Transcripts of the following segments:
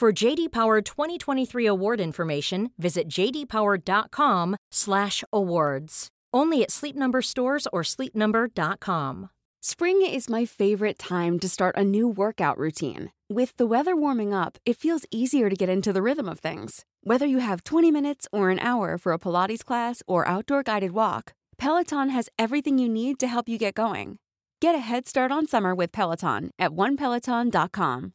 For JD Power 2023 award information, visit jdpower.com/awards. Only at Sleep Number stores or sleepnumber.com. Spring is my favorite time to start a new workout routine. With the weather warming up, it feels easier to get into the rhythm of things. Whether you have 20 minutes or an hour for a Pilates class or outdoor guided walk, Peloton has everything you need to help you get going. Get a head start on summer with Peloton at onepeloton.com.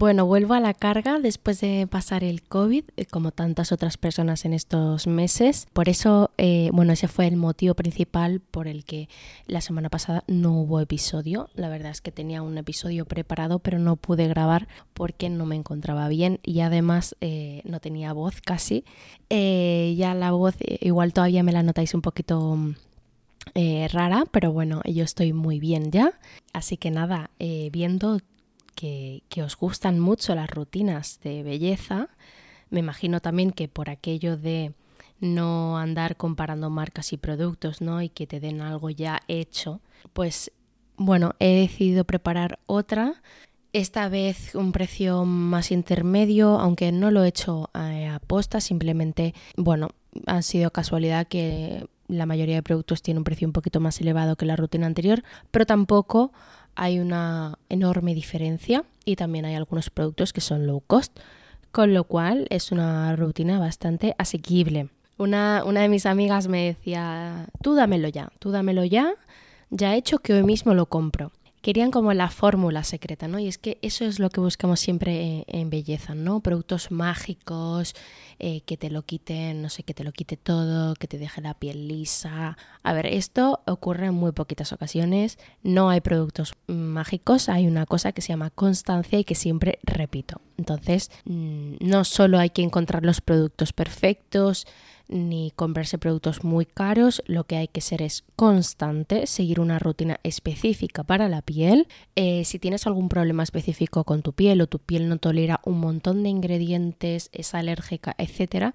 Bueno, vuelvo a la carga después de pasar el COVID, eh, como tantas otras personas en estos meses. Por eso, eh, bueno, ese fue el motivo principal por el que la semana pasada no hubo episodio. La verdad es que tenía un episodio preparado, pero no pude grabar porque no me encontraba bien y además eh, no tenía voz casi. ya la voz, igual todavía me la notáis un poquito rara, pero bueno, yo estoy muy bien ya. Así que nada, viendo que, os gustan mucho las rutinas de belleza. Me imagino también que por aquello de no andar comparando marcas y productos, ¿no? Y que te den algo ya hecho, pues bueno, he decidido preparar otra. Esta vez un precio más intermedio, aunque no lo he hecho eh, a posta, simplemente, bueno, ha sido casualidad que la mayoría de productos tiene un precio un poquito más elevado que la rutina anterior, pero tampoco hay una enorme diferencia y también hay algunos productos que son low cost, con lo cual es una rutina bastante asequible. Una, una de mis amigas me decía, tú dámelo ya, tú dámelo ya, ya he hecho que hoy mismo lo compro querían como la fórmula secreta, ¿no? Y es que eso es lo que buscamos siempre en, belleza, ¿no? Productos mágicos, eh, que te lo quiten, no sé, que te lo quite todo, que te deje la piel lisa. A ver, esto ocurre en muy poquitas ocasiones, no hay productos mágicos, hay una cosa que se llama constancia y que siempre repito. Entonces, mm, no solo hay que encontrar los productos perfectos, ni comprarse productos muy caros, lo que hay que ser es constante, seguir una rutina específica para la piel. Eh, si tienes algún problema específico con tu piel o tu piel no tolera un montón de ingredientes, es alérgica, etcétera,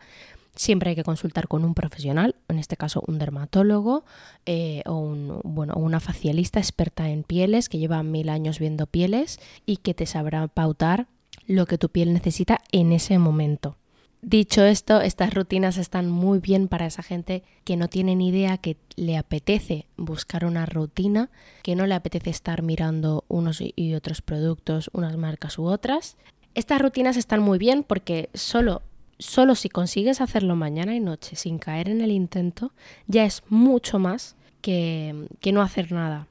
siempre hay que consultar con un profesional, en este caso un dermatólogo eh, o bueno, una facialista experta en pieles que lleva mil años viendo pieles y que te sabrá pautar lo que tu piel necesita en ese momento. Dicho esto, estas rutinas están muy bien para esa gente que no tiene ni idea, que le apetece buscar una rutina, que no le apetece estar mirando unos y otros productos, unas marcas u otras. Estas rutinas están muy bien porque solo, solo si consigues hacerlo mañana y noche sin caer en el intento, ya es mucho más que, que no hacer nada.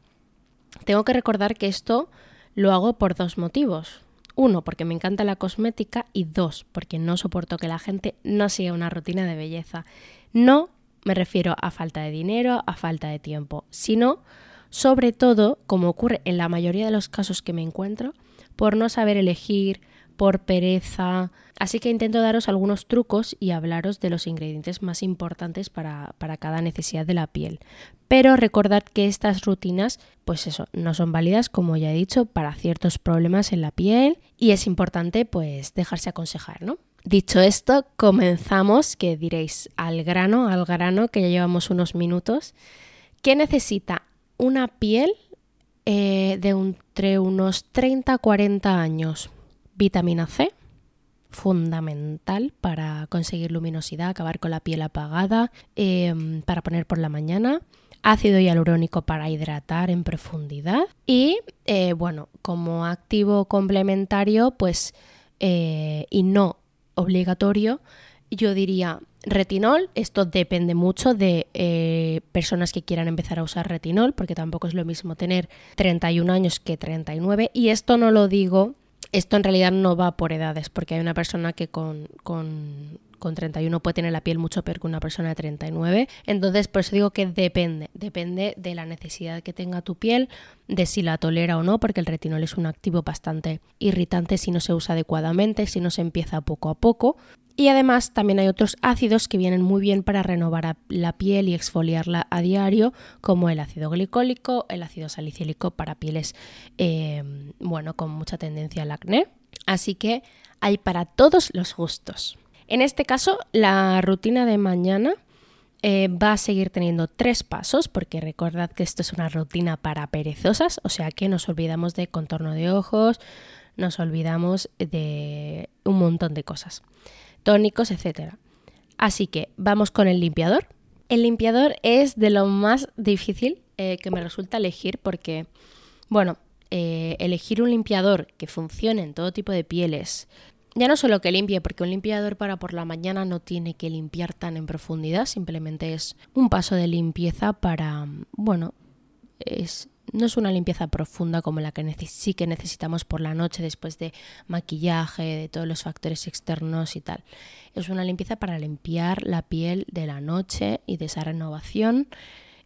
Tengo que recordar que esto lo hago por dos motivos. Uno, porque me encanta la cosmética y dos, porque no soporto que la gente no siga una rutina de belleza. No me refiero a falta de dinero, a falta de tiempo, sino sobre todo, como ocurre en la mayoría de los casos que me encuentro, por no saber elegir, por pereza. Así que intento daros algunos trucos y hablaros de los ingredientes más importantes para, cada necesidad de la piel. Pero recordad que estas rutinas, pues eso, no son válidas, como ya he dicho, para ciertos problemas en la piel y es importante pues dejarse aconsejar, ¿no? Dicho esto, comenzamos, que diréis al grano, al grano, que ya llevamos unos minutos. ¿Qué necesita una piel eh, de entre unos 30 a 40 años? Vitamina C, fundamental para conseguir luminosidad, acabar con la piel apagada, em, para poner por la mañana. Ácido hialurónico para hidratar en profundidad. Y eh, bueno, como activo complementario, pues, eh, y no obligatorio, yo diría retinol. Esto depende mucho de eh, personas que quieran empezar a usar retinol, porque tampoco es lo mismo tener 31 años que 39. Y esto no lo digo, esto en realidad no va por edades, porque hay una persona que con, con, con 31 puede tener la piel mucho peor que una persona de 39. Entonces, por eso digo que depende, depende de la necesidad que tenga tu piel, de si la tolera o no, porque el retinol es un activo bastante irritante si no se usa adecuadamente, si no se empieza poco a poco. Y además también hay otros ácidos que vienen muy bien para renovar la piel y exfoliarla a diario, como el ácido glicólico, el ácido salicílico para pieles, eh, bueno, con mucha tendencia al acné. Así que hay para todos los gustos. En este caso, la rutina de mañana eh, va a seguir teniendo tres pasos, porque recordad que esto es una rutina para perezosas, o sea que nos olvidamos de contorno de ojos, nos olvidamos de un montón de cosas tónicos, etc. Así que vamos con el limpiador. El limpiador es de lo más difícil eh, que me resulta elegir porque, bueno, eh, elegir un limpiador que funcione en todo tipo de pieles, ya no solo que limpie, porque un limpiador para por la mañana no tiene que limpiar tan en profundidad, simplemente es un paso de limpieza para, bueno, es no es una limpieza profunda como la que sí que necesitamos por la noche después de maquillaje, de todos los factores externos y tal. Es una limpieza para limpiar la piel de la noche y de esa renovación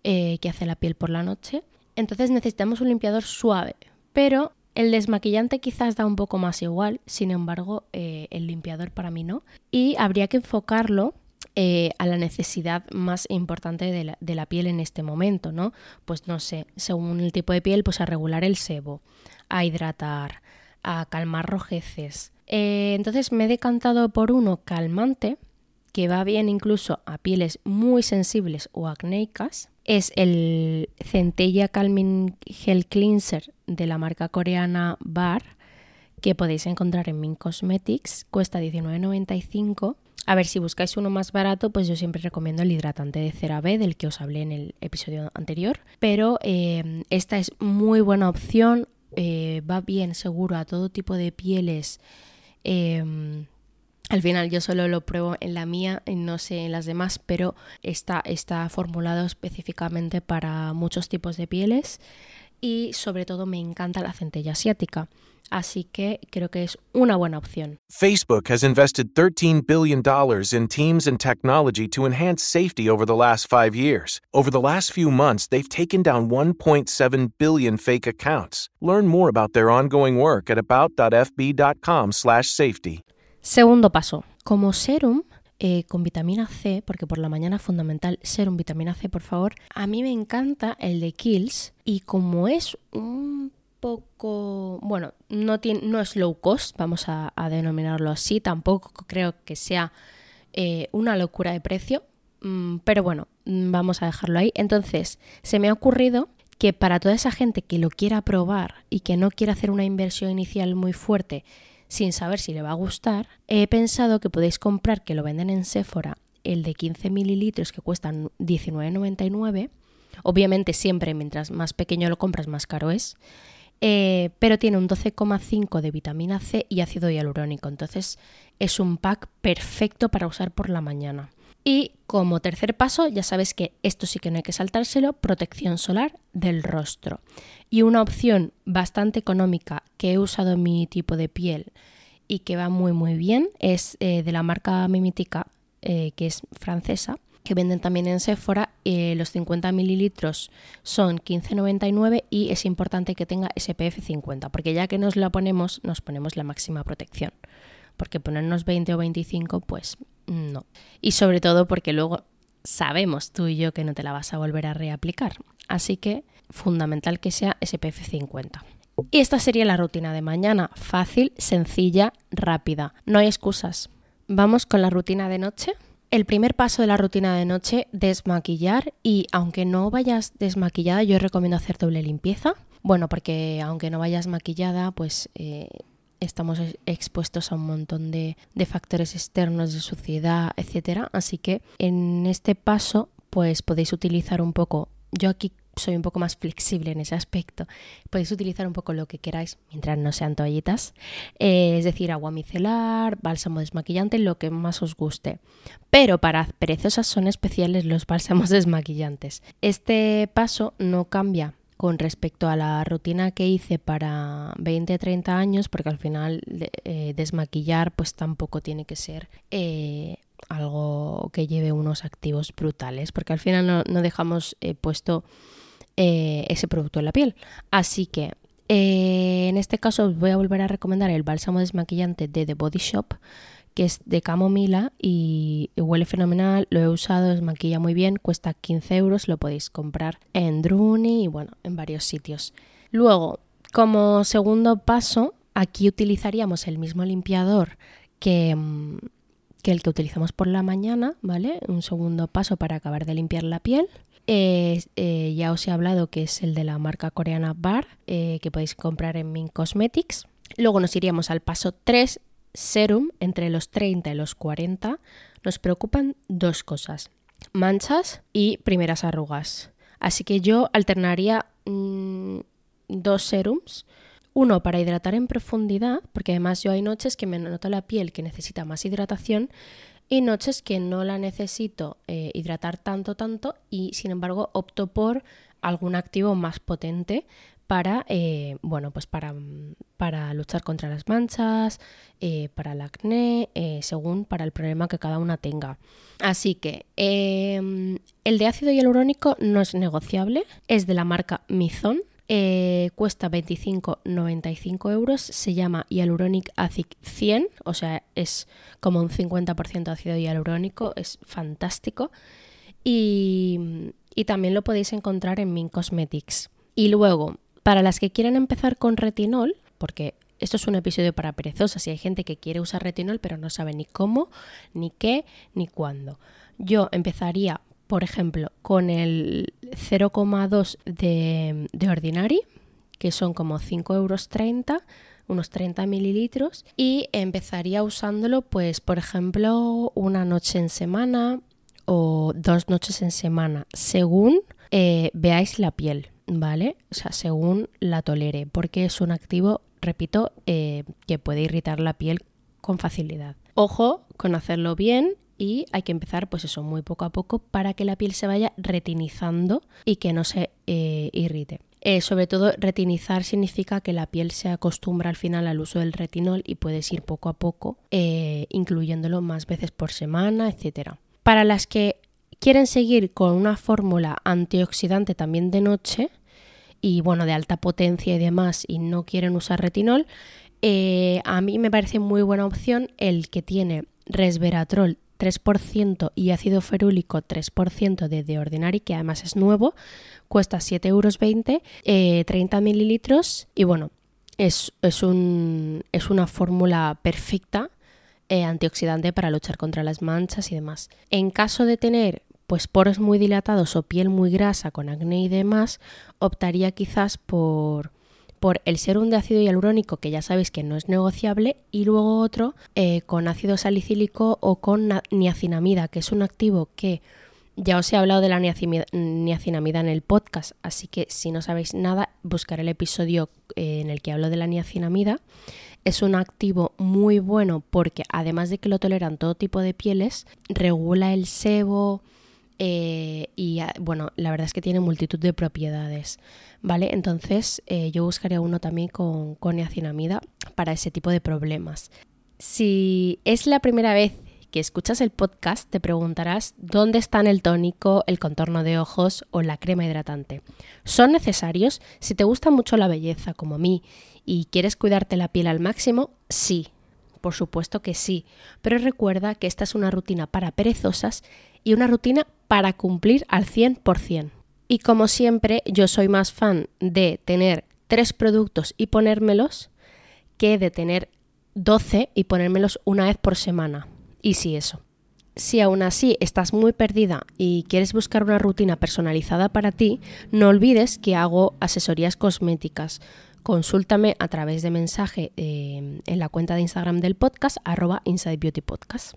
eh, que hace la piel por la noche. Entonces necesitamos un limpiador suave, pero el desmaquillante quizás da un poco más igual, sin embargo eh, el limpiador para mí no. Y habría que enfocarlo eh, a la necesidad más importante de la, piel en este momento, ¿no? Pues no sé, según el tipo de piel, pues a regular el sebo, a hidratar, a calmar rojeces. Eh, entonces me he decantado por uno calmante, que va bien incluso a pieles muy sensibles o acnéicas. Es el Centella Calming Gel Cleanser de la marca coreana Bar, que podéis encontrar en Min Cosmetics. Cuesta $19.95 a ver, si buscáis uno más barato, pues yo siempre recomiendo el hidratante de CeraVe, del que os hablé en el episodio anterior. Pero eh, esta es muy buena opción, eh, va bien seguro a todo tipo de pieles. Em, al final yo solo lo pruebo en la mía, no sé en las demás, pero está, está formulado específicamente para muchos tipos de pieles y sobre todo me encanta la centella asiática. Así que creo que es una buena opción. Facebook has invested $13 billion in teams and technology to enhance safety over the last five years. Over the last few months, they've taken down 1.7 billion fake accounts. Learn more about their ongoing work at about.fb.com/safety. Segundo paso. Como serum, eh, con vitamina C, porque por la mañana es fundamental serum vitamina C, por favor. A mí me encanta el de Kills y como es un poco, bueno, no, tiene, no es low cost, vamos a, denominarlo así, tampoco creo que sea eh, una locura de precio, mm, pero bueno, mm, vamos a dejarlo ahí. Entonces, se me ha ocurrido que para toda esa gente que lo quiera probar y que no quiera hacer una inversión inicial muy fuerte, sin saber si le va a gustar, he pensado que podéis comprar, que lo venden en Sephora, el de 15 mililitros que cuestan 19,99. Obviamente siempre mientras más pequeño lo compras más caro es. Eh, pero tiene un 12,5 de vitamina C y ácido hialurónico. Entonces es un pack perfecto para usar por la mañana. Y como tercer paso, ya sabes que esto sí que no hay que saltárselo, protección solar del rostro. Y una opción bastante económica que he usado en mi tipo de piel y que va muy muy bien es eh, de la marca Mimitica, eh, que es francesa, que venden también en Sephora. Eh, los 50 mililitros son 15,99 y es importante que tenga SPF 50, porque ya que nos la ponemos, nos ponemos la máxima protección. Porque ponernos 20 o 25, pues no. Y sobre todo porque luego sabemos tú y yo que no te la vas a volver a reaplicar. Así que fundamental que sea SPF 50. Y esta sería la rutina de mañana. Fácil, sencilla, rápida. No hay excusas. Vamos con la rutina de noche. El primer paso de la rutina de noche, desmaquillar y aunque no vayas desmaquillada, yo recomiendo hacer doble limpieza. Bueno, porque aunque no vayas maquillada, pues eh, estamos expuestos a un montón de, factores externos de suciedad, etcétera. Así que en este paso, pues podéis utilizar un poco. Yo aquí soy un poco más flexible en ese aspecto. Podéis utilizar un poco lo que queráis, mientras no sean toallitas. Eh, es decir, agua micelar, bálsamo desmaquillante, lo que más os guste. Pero para perezosas son especiales los bálsamos desmaquillantes. Este paso no cambia con respecto a la rutina que hice para 20-30 años, porque al final eh, desmaquillar pues tampoco tiene que ser eh, algo que lleve unos activos brutales, porque al final no, dejamos eh, puesto ese producto en la piel. Así que en este caso os voy a volver a recomendar el bálsamo desmaquillante de The Body Shop que es de camomila y huele fenomenal, lo he usado, es maquilla muy bien, cuesta 15 euros, lo podéis comprar en Druni y bueno, en varios sitios. Luego, como segundo paso, aquí utilizaríamos el mismo limpiador que, mm, que el que utilizamos por la mañana, ¿vale? Un segundo paso para acabar de limpiar la piel. Eh, ya os he hablado que es el de la marca coreana Bar, eh, que podéis comprar en Min Cosmetics. Luego nos iríamos al paso 3 serum entre los 30 y los 40 nos preocupan dos cosas, manchas y primeras arrugas. Así que yo alternaría mm, dos serums, uno para hidratar en profundidad, porque además yo hay noches que me noto la piel que necesita más hidratación y noches que no la necesito eh, hidratar tanto, tanto y sin embargo opto por algún activo más potente para, eh, bueno, pues para, para, luchar contra las manchas, eh, para el acné, eh, según para el problema que cada una tenga. Así que em, el de ácido hialurónico no es negociable, es de la marca Mizon. cuesta 25,95 euros, se llama Hyaluronic Acid 100, o sea, es como un 50% ácido hialurónico, es fantástico. Y, y también lo podéis encontrar en Min Cosmetics. Y luego, para las que quieran empezar con retinol, porque esto es un episodio para perezosas y hay gente que quiere usar retinol pero no sabe ni cómo, ni qué, ni cuándo. Yo empezaría, por ejemplo, con el 0,2 de, de Ordinary, que son como 5,30 euros, unos 30 mililitros, y empezaría usándolo, pues, por ejemplo, una noche en semana o dos noches en semana, según eh, veáis la piel. ¿Vale? O sea, según la tolere, porque es un activo, repito, eh, que puede irritar la piel con facilidad. Ojo con hacerlo bien y hay que empezar pues eso muy poco a poco para que la piel se vaya retinizando y que no se eh, irrite. Eh, sobre todo retinizar significa que la piel se acostumbra al final al uso del retinol y puedes ir poco a poco incluyéndolo más veces por semana, etc. Para las que quieren seguir con una fórmula antioxidante también de noche y bueno, de alta potencia y demás y no quieren usar retinol, eh, a mí me parece muy buena opción el que tiene resveratrol 3% y ácido ferúlico 3% de The Ordinary, que además es nuevo, cuesta 7,20 euros, 30 mililitros y bueno, es, es, un, es una fórmula perfecta eh, antioxidante para luchar contra las manchas y demás. En caso de tener pues poros muy dilatados o piel muy grasa con acné y demás, optaría quizás por, por el serum de ácido hialurónico, que ya sabéis que no es negociable, y luego otro eh, con ácido salicílico o con niacinamida, que es un activo que ya os he hablado de la niacinamida en el podcast, así que si no sabéis nada, buscar el episodio eh, en el que hablo de la niacinamida. Es un activo muy bueno porque además de que lo toleran todo tipo de pieles, regula el sebo, eh, y ah, bueno, la verdad es que tiene multitud de propiedades, ¿vale? Entonces eh, yo buscaría uno también con, con niacinamida para ese tipo de problemas. Si es la primera vez que escuchas el podcast, te preguntarás dónde están el tónico, el contorno de ojos o la crema hidratante. ¿Son necesarios? Si te gusta mucho la belleza, como a mí, y quieres cuidarte la piel al máximo, sí, por supuesto que sí, pero recuerda que esta es una rutina para perezosas y una rutina para cumplir al 100%. Y como siempre, yo soy más fan de tener tres productos y ponérmelos que de tener 12 y ponérmelos una vez por semana. Y si eso. Si aún así estás muy perdida y quieres buscar una rutina personalizada para ti, no olvides que hago asesorías cosméticas. Consúltame a través de mensaje eh, en la cuenta de Instagram del podcast, arroba Inside Beauty Podcast.